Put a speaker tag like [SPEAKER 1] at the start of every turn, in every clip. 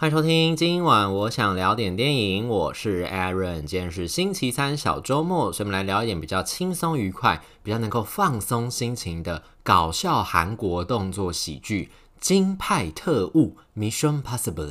[SPEAKER 1] 欢迎收听，今晚我想聊点电影，我是 Aaron，今天是星期三小周末，所以我们来聊一点比较轻松愉快、比较能够放松心情的搞笑韩国动作喜剧《金派特务》（Mission Possible）。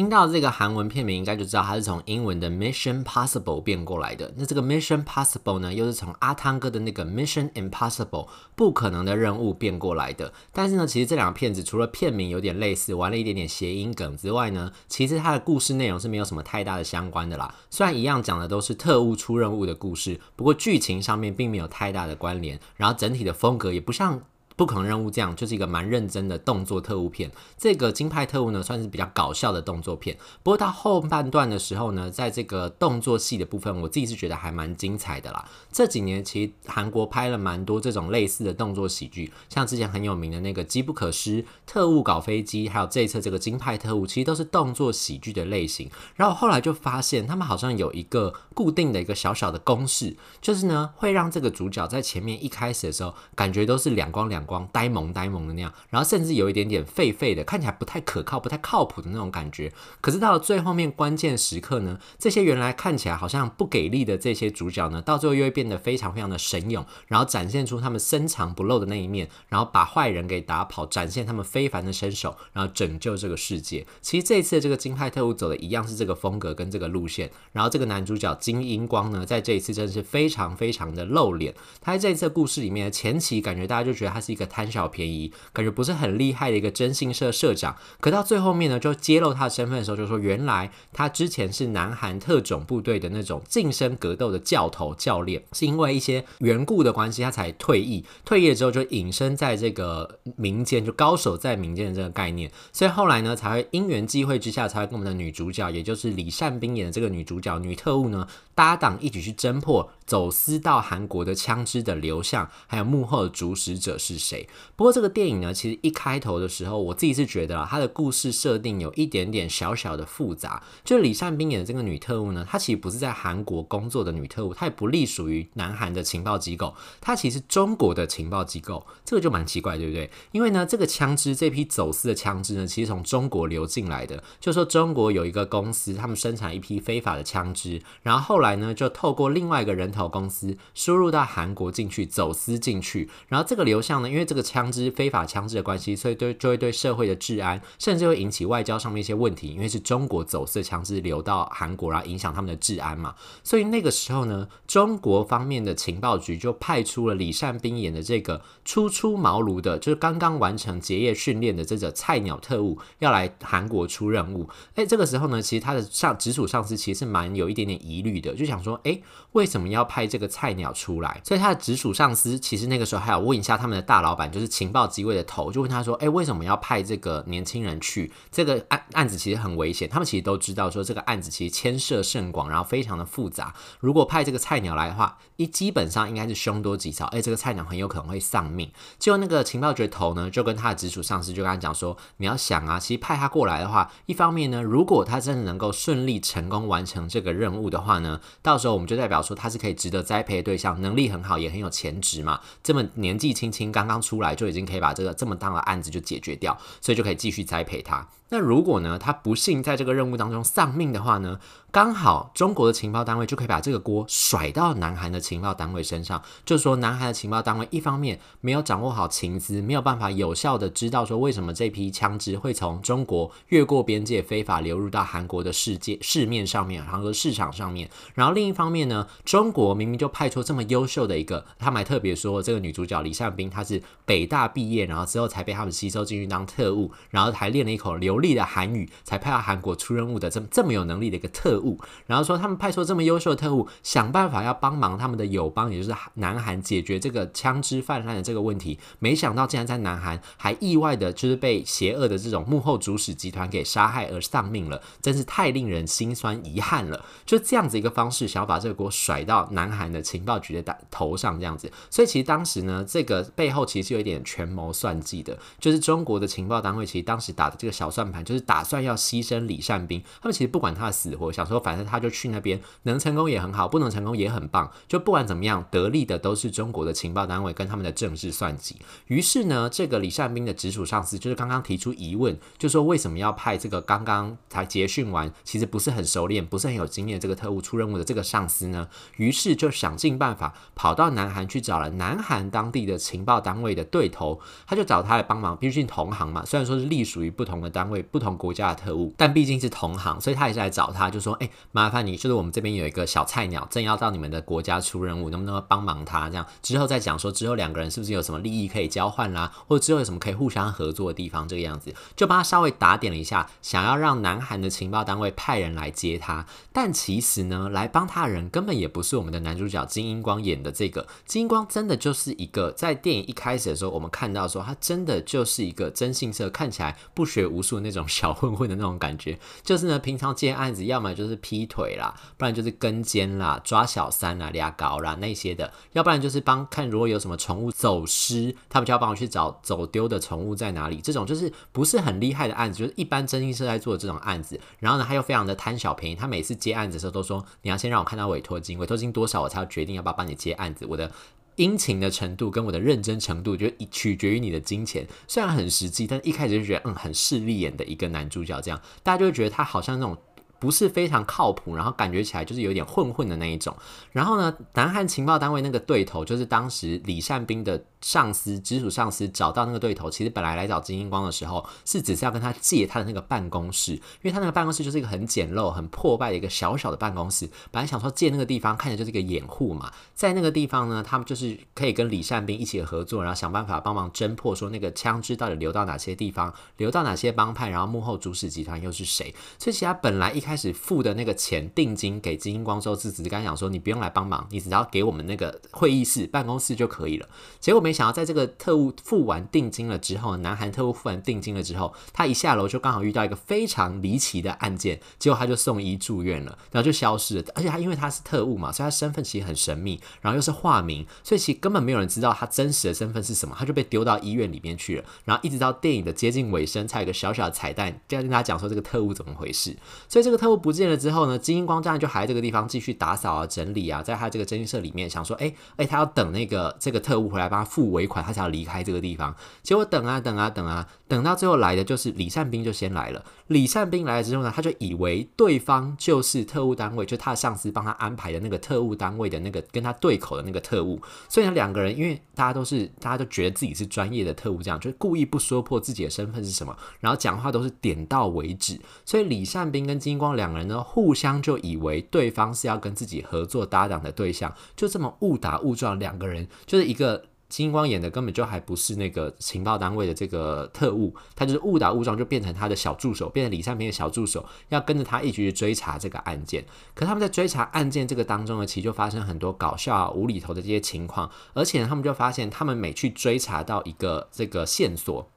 [SPEAKER 1] 听到这个韩文片名，应该就知道它是从英文的 Mission Possible 变过来的。那这个 Mission Possible 呢，又是从阿汤哥的那个 Mission Impossible 不可能的任务变过来的。但是呢，其实这两个片子除了片名有点类似，玩了一点点谐音梗之外呢，其实它的故事内容是没有什么太大的相关的啦。虽然一样讲的都是特务出任务的故事，不过剧情上面并没有太大的关联，然后整体的风格也不像。不可能任务这样就是一个蛮认真的动作特务片。这个金派特务呢，算是比较搞笑的动作片。不过到后半段的时候呢，在这个动作戏的部分，我自己是觉得还蛮精彩的啦。这几年其实韩国拍了蛮多这种类似的动作喜剧，像之前很有名的那个《机不可失》、特务搞飞机，还有这一次这个金派特务，其实都是动作喜剧的类型。然后后来就发现，他们好像有一个固定的一个小小的公式，就是呢，会让这个主角在前面一开始的时候，感觉都是两光两光。呆萌呆萌的那样，然后甚至有一点点废废的，看起来不太可靠、不太靠谱的那种感觉。可是到了最后面关键时刻呢，这些原来看起来好像不给力的这些主角呢，到最后又会变得非常非常的神勇，然后展现出他们深藏不露的那一面，然后把坏人给打跑，展现他们非凡的身手，然后拯救这个世界。其实这一次这个金派特务走的一样是这个风格跟这个路线。然后这个男主角金英光呢，在这一次真的是非常非常的露脸。他在这一次故事里面，前期感觉大家就觉得他是一个个。贪小便宜，感觉不是很厉害的一个征信社社长，可到最后面呢，就揭露他的身份的时候，就说原来他之前是南韩特种部队的那种近身格斗的教头教练，是因为一些缘故的关系，他才退役。退役了之后就隐身在这个民间，就高手在民间的这个概念，所以后来呢，才会因缘际会之下，才会跟我们的女主角，也就是李善斌演的这个女主角女特务呢，搭档一起去侦破走私到韩国的枪支的流向，还有幕后的主使者是谁。不过这个电影呢，其实一开头的时候，我自己是觉得啊，它的故事设定有一点点小小的复杂。就李善斌演的这个女特务呢，她其实不是在韩国工作的女特务，她也不隶属于南韩的情报机构，她其实中国的情报机构，这个就蛮奇怪，对不对？因为呢，这个枪支这批走私的枪支呢，其实从中国流进来的，就说中国有一个公司，他们生产一批非法的枪支，然后后来呢，就透过另外一个人头公司输入到韩国进去，走私进去，然后这个流向呢，因为这个枪支非法枪支的关系，所以对就会对社会的治安，甚至会引起外交上面一些问题，因为是中国走私的枪支流到韩国，然后影响他们的治安嘛。所以那个时候呢，中国方面的情报局就派出了李善斌演的这个初出茅庐的，就是刚刚完成结业训练的这个菜鸟特务，要来韩国出任务。哎，这个时候呢，其实他的上直属上司其实是蛮有一点点疑虑的，就想说，哎，为什么要派这个菜鸟出来？所以他的直属上司其实那个时候还要问一下他们的大老板，就是情报机位的头，就问他说，哎，为什么要派这个年轻人去？这个案案子其实很危险，他们其实都知道说这个案子其实牵涉甚广，然后非常的复杂。如果派这个菜鸟来的话，一基本上应该是凶多吉少，哎，这个菜鸟很有可能会丧命。结果那个情报局头呢，就跟他的直属上司就跟他讲说，你要想啊，其实派他过来的话，一方面呢，如果他真的能够顺利成功完成这个任务的话呢，到时候我们就代表说他是可以值得栽培的对象，能力很好，也很有潜质嘛。这么年纪轻轻，刚刚出来就已经可以把这个这么大的案子就解决掉，所以就可以继续栽培他。那如果呢，他不幸在这个任务当中丧命的话呢，刚好中国的情报单位就可以把这个锅甩到南韩的情报单位身上，就说南韩的情报单位一方面没有掌握好情资，没有办法有效的知道说为什么这批枪支会从中国越过边界非法流入到韩国的世界市面上面，韩国市场上面。然后另一方面呢，中国我明明就派出这么优秀的一个，他们还特别说这个女主角李善斌她是北大毕业，然后之后才被他们吸收进去当特务，然后还练了一口流利的韩语，才派到韩国出任务的这么这么有能力的一个特务，然后说他们派出这么优秀的特务，想办法要帮忙他们的友邦，也就是南韩解决这个枪支泛滥的这个问题，没想到竟然在南韩还意外的就是被邪恶的这种幕后主使集团给杀害而丧命了，真是太令人心酸遗憾了。就这样子一个方式，想要把这个锅甩到南韩的情报局的头上这样子。所以其实当时呢，这个背后其实是有一点权谋算计的，就是中国的情报单位其实当时打的这个小算盘，就是打算要牺牲李善斌。他们其实不管他的死活，想说反正他就去那边，能成功也很好，不能成功也很棒。就不管怎么样，得利的都是中国的情报单位跟他们的政治算计。于是呢，这个李善斌的直属上司就是刚刚提出疑问，就说为什么要派这个刚刚才结训完，其实不是很熟练、不是很有经验这个特务出任务的这个上司呢？于是是就想尽办法跑到南韩去找了南韩当地的情报单位的对头，他就找他来帮忙。毕竟同行嘛，虽然说是隶属于不同的单位、不同国家的特务，但毕竟是同行，所以他也是来找他，就说：“哎，麻烦你，就是我们这边有一个小菜鸟，正要到你们的国家出任务，能不能帮忙他？这样之后再讲说，之后两个人是不是有什么利益可以交换啦，或者之后有什么可以互相合作的地方？这个样子，就帮他稍微打点了一下，想要让南韩的情报单位派人来接他。但其实呢，来帮他的人根本也不是我们的男主角金英光演的这个。金英光真的就是一个，在电影一开始的时候，我们看到说他真的就是一个征信社，看起来不学无术那种小混混的那种感觉。就是呢，平常接案子，要么就是劈腿啦，不然就是跟奸啦、抓小三啦、俩搞啦那些的，要不然就是帮看如果有什么宠物走失，他们就要帮我去找走丢的宠物在哪里。这种就是不是很厉害的案子，就是一般征信社在做这种案子。然后呢，他又非常的贪小便宜，他每次接案子的时候都说，你要先让我看到委托金，委托金多多少我才要决定要不要帮你接案子。我的殷勤的程度跟我的认真程度，就取决于你的金钱。虽然很实际，但一开始就觉得嗯很势利眼的一个男主角，这样大家就会觉得他好像那种。不是非常靠谱，然后感觉起来就是有点混混的那一种。然后呢，南韩情报单位那个对头，就是当时李善斌的上司、直属上司找到那个对头，其实本来来找金英光的时候，是只是要跟他借他的那个办公室，因为他那个办公室就是一个很简陋、很破败的一个小小的办公室。本来想说借那个地方，看起来就是一个掩护嘛，在那个地方呢，他们就是可以跟李善斌一起合作，然后想办法帮忙侦破，说那个枪支到底流到哪些地方，流到哪些帮派，然后幕后主使集团又是谁。所以其实他本来一开始付的那个钱定金给金英光之后，是只是刚讲说你不用来帮忙，你只要给我们那个会议室办公室就可以了。结果没没想到，在这个特务付完定金了之后，南韩特务付完定金了之后，他一下楼就刚好遇到一个非常离奇的案件，结果他就送医住院了，然后就消失了。而且他因为他是特务嘛，所以他身份其实很神秘，然后又是化名，所以其实根本没有人知道他真实的身份是什么，他就被丢到医院里面去了。然后一直到电影的接近尾声，才有个小小的彩蛋，就要跟大家讲说这个特务怎么回事。所以这个特务不见了之后呢，金英光这样就还在这个地方继续打扫啊、整理啊，在他这个征信社里面想说，哎、哎、他要等那个这个特务回来帮他付付尾款，他才要离开这个地方。结果等啊等啊等啊，等到最后来的就是李善斌就先来了。李善斌来了之后呢，他就以为对方就是特务单位，就他的上司帮他安排的那个特务单位的那个跟他对口的那个特务。所以呢，两个人因为大家都是大家都觉得自己是专业的特务，这样就故意不说破自己的身份是什么，然后讲话都是点到为止。所以李善斌跟金光两个人呢，互相就以为对方是要跟自己合作搭档的对象，就这么误打误撞，两个人就是一个金光演的根本就还不是那个情报单位的这个特务，他就是误打误撞就变成他的小助手，变成李善平的小助手，要跟着他一起去追查这个案件。可他们在追查案件这个当中呢，其实就发生很多搞笑啊、无厘头的这些情况，而且，他们就发现他们每去追查到一个这个线索。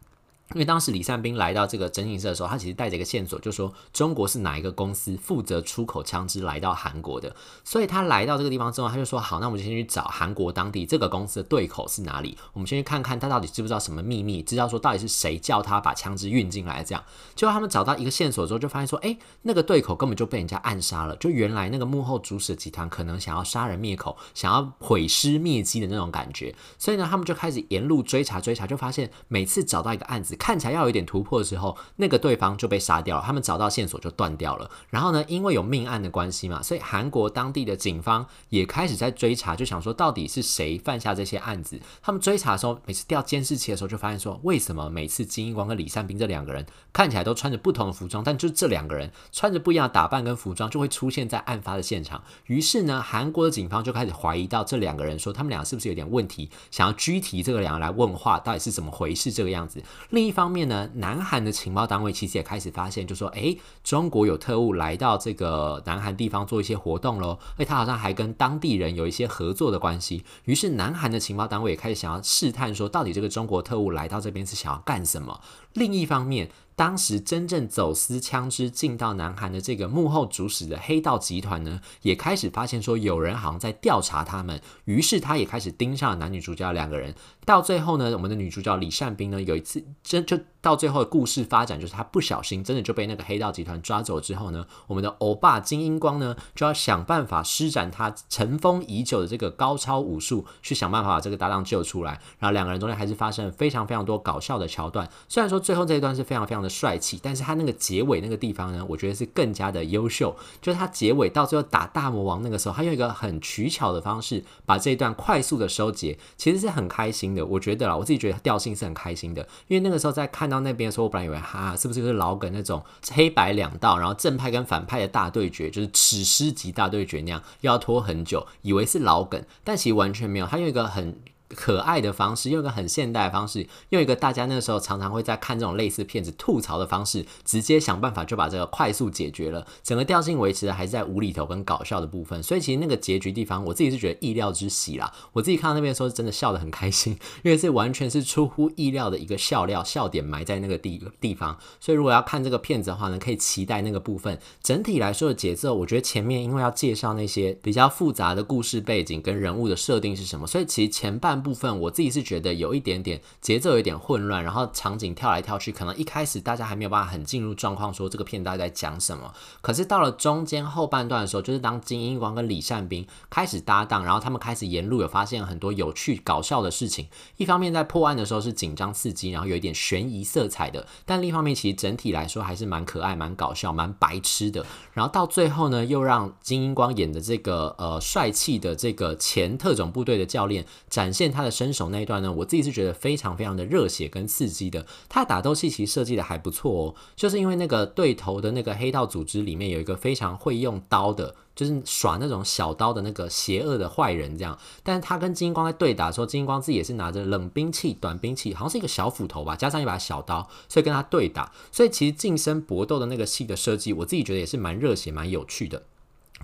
[SPEAKER 1] 因为当时李善斌来到这个征信社的时候，他其实带着一个线索，就说中国是哪一个公司负责出口枪支来到韩国的。所以他来到这个地方之后，他就说：“好，那我们就先去找韩国当地这个公司的对口是哪里？我们先去看看他到底知不知道什么秘密，知道说到底是谁叫他把枪支运进来。这样，结果他们找到一个线索之后，就发现说：哎，那个对口根本就被人家暗杀了。就原来那个幕后主使集团可能想要杀人灭口，想要毁尸灭迹的那种感觉。所以呢，他们就开始沿路追查追查，就发现每次找到一个案子。看起来要有一点突破的时候，那个对方就被杀掉了，他们找到线索就断掉了。然后呢，因为有命案的关系嘛，所以韩国当地的警方也开始在追查，就想说到底是谁犯下这些案子。他们追查的时候，每次调监视器的时候，就发现说，为什么每次金英光跟李善斌这两个人看起来都穿着不同的服装，但就这两个人穿着不一样的打扮跟服装，就会出现在案发的现场。于是呢，韩国的警方就开始怀疑到这两个人，说他们俩是不是有点问题，想要拘提这个两个人来问话，到底是怎么回事这个样子。另一方面呢，南韩的情报单位其实也开始发现，就说，诶，中国有特务来到这个南韩地方做一些活动喽，诶，他好像还跟当地人有一些合作的关系。于是，南韩的情报单位也开始想要试探，说到底这个中国特务来到这边是想要干什么？另一方面，当时真正走私枪支进到南韩的这个幕后主使的黑道集团呢，也开始发现说有人好像在调查他们，于是他也开始盯上了男女主角两个人。到最后呢，我们的女主角李善斌呢，有一次真就。到最后的故事发展，就是他不小心真的就被那个黑道集团抓走之后呢，我们的欧巴金英光呢就要想办法施展他尘封已久的这个高超武术，去想办法把这个搭档救出来。然后两个人中间还是发生了非常非常多搞笑的桥段。虽然说最后这一段是非常非常的帅气，但是他那个结尾那个地方呢，我觉得是更加的优秀。就是他结尾到最后打大魔王那个时候，他用一个很取巧的方式把这一段快速的收结，其实是很开心的。我觉得啦，我自己觉得调性是很开心的，因为那个时候在看。到那边的时候，我本来以为哈，是不是就是老梗那种黑白两道，然后正派跟反派的大对决，就是史诗级大对决那样，又要拖很久，以为是老梗，但其实完全没有，他用一个很。可爱的方式，用一个很现代的方式，用一个大家那个时候常常会在看这种类似片子吐槽的方式，直接想办法就把这个快速解决了。整个调性维持的还是在无厘头跟搞笑的部分，所以其实那个结局地方，我自己是觉得意料之喜啦。我自己看到那边的时候，真的笑得很开心，因为是完全是出乎意料的一个笑料，笑点埋在那个地地方。所以如果要看这个片子的话呢，可以期待那个部分。整体来说的节奏，我觉得前面因为要介绍那些比较复杂的故事背景跟人物的设定是什么，所以其实前半。部分我自己是觉得有一点点节奏有点混乱，然后场景跳来跳去，可能一开始大家还没有办法很进入状况，说这个片大概在讲什么。可是到了中间后半段的时候，就是当金英光跟李善斌开始搭档，然后他们开始沿路有发现很多有趣搞笑的事情。一方面在破案的时候是紧张刺激，然后有一点悬疑色彩的，但另一方面其实整体来说还是蛮可爱、蛮搞笑、蛮白痴的。然后到最后呢，又让金英光演的这个呃帅气的这个前特种部队的教练展现。他的身手那一段呢，我自己是觉得非常非常的热血跟刺激的。他的打斗戏其实设计的还不错哦，就是因为那个对头的那个黑道组织里面有一个非常会用刀的，就是耍那种小刀的那个邪恶的坏人这样。但是他跟金光在对打的时候，金光自己也是拿着冷兵器、短兵器，好像是一个小斧头吧，加上一把小刀，所以跟他对打。所以其实近身搏斗的那个戏的设计，我自己觉得也是蛮热血、蛮有趣的。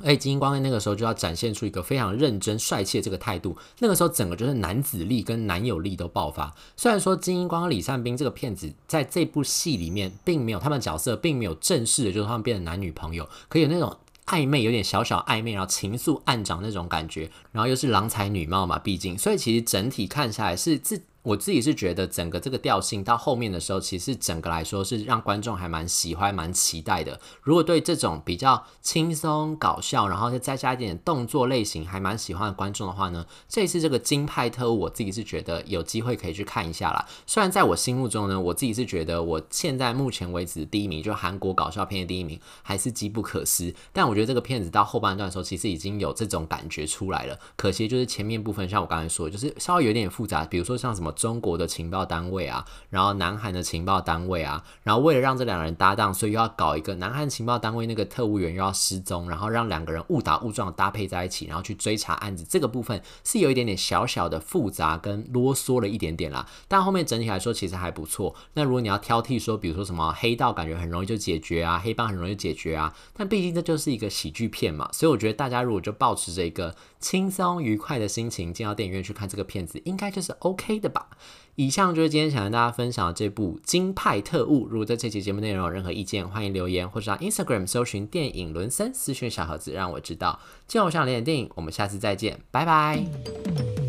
[SPEAKER 1] 哎，金英光在那个时候就要展现出一个非常认真、帅气的这个态度。那个时候，整个就是男子力跟男友力都爆发。虽然说金英光和李善斌这个片子在这部戏里面并没有他们角色，并没有正式的，就是他们变成男女朋友，可有那种暧昧，有点小小暧昧，然后情愫暗长那种感觉。然后又是郎才女貌嘛，毕竟，所以其实整体看下来是自。我自己是觉得整个这个调性到后面的时候，其实整个来说是让观众还蛮喜欢、蛮期待的。如果对这种比较轻松搞笑，然后再加一点动作类型还蛮喜欢的观众的话呢，这次这个金派特务，我自己是觉得有机会可以去看一下啦。虽然在我心目中呢，我自己是觉得我现在目前为止第一名就韩国搞笑片的第一名还是机不可失，但我觉得这个片子到后半段的时候，其实已经有这种感觉出来了。可惜就是前面部分，像我刚才说，就是稍微有点复杂，比如说像什么。中国的情报单位啊，然后南韩的情报单位啊，然后为了让这两人搭档，所以又要搞一个南韩情报单位那个特务员又要失踪，然后让两个人误打误撞搭配在一起，然后去追查案子。这个部分是有一点点小小的复杂跟啰嗦了一点点啦，但后面整体来说其实还不错。那如果你要挑剔说，比如说什么黑道感觉很容易就解决啊，黑帮很容易解决啊，但毕竟这就是一个喜剧片嘛，所以我觉得大家如果就抱持着一个轻松愉快的心情进到电影院去看这个片子，应该就是 OK 的吧。以上就是今天想跟大家分享的这部《金派特务》。如果对这期节目内容有任何意见，欢迎留言或者上 Instagram 搜寻电影伦森私讯小盒子，让我知道。今天我想聊点电影，我们下次再见，拜拜。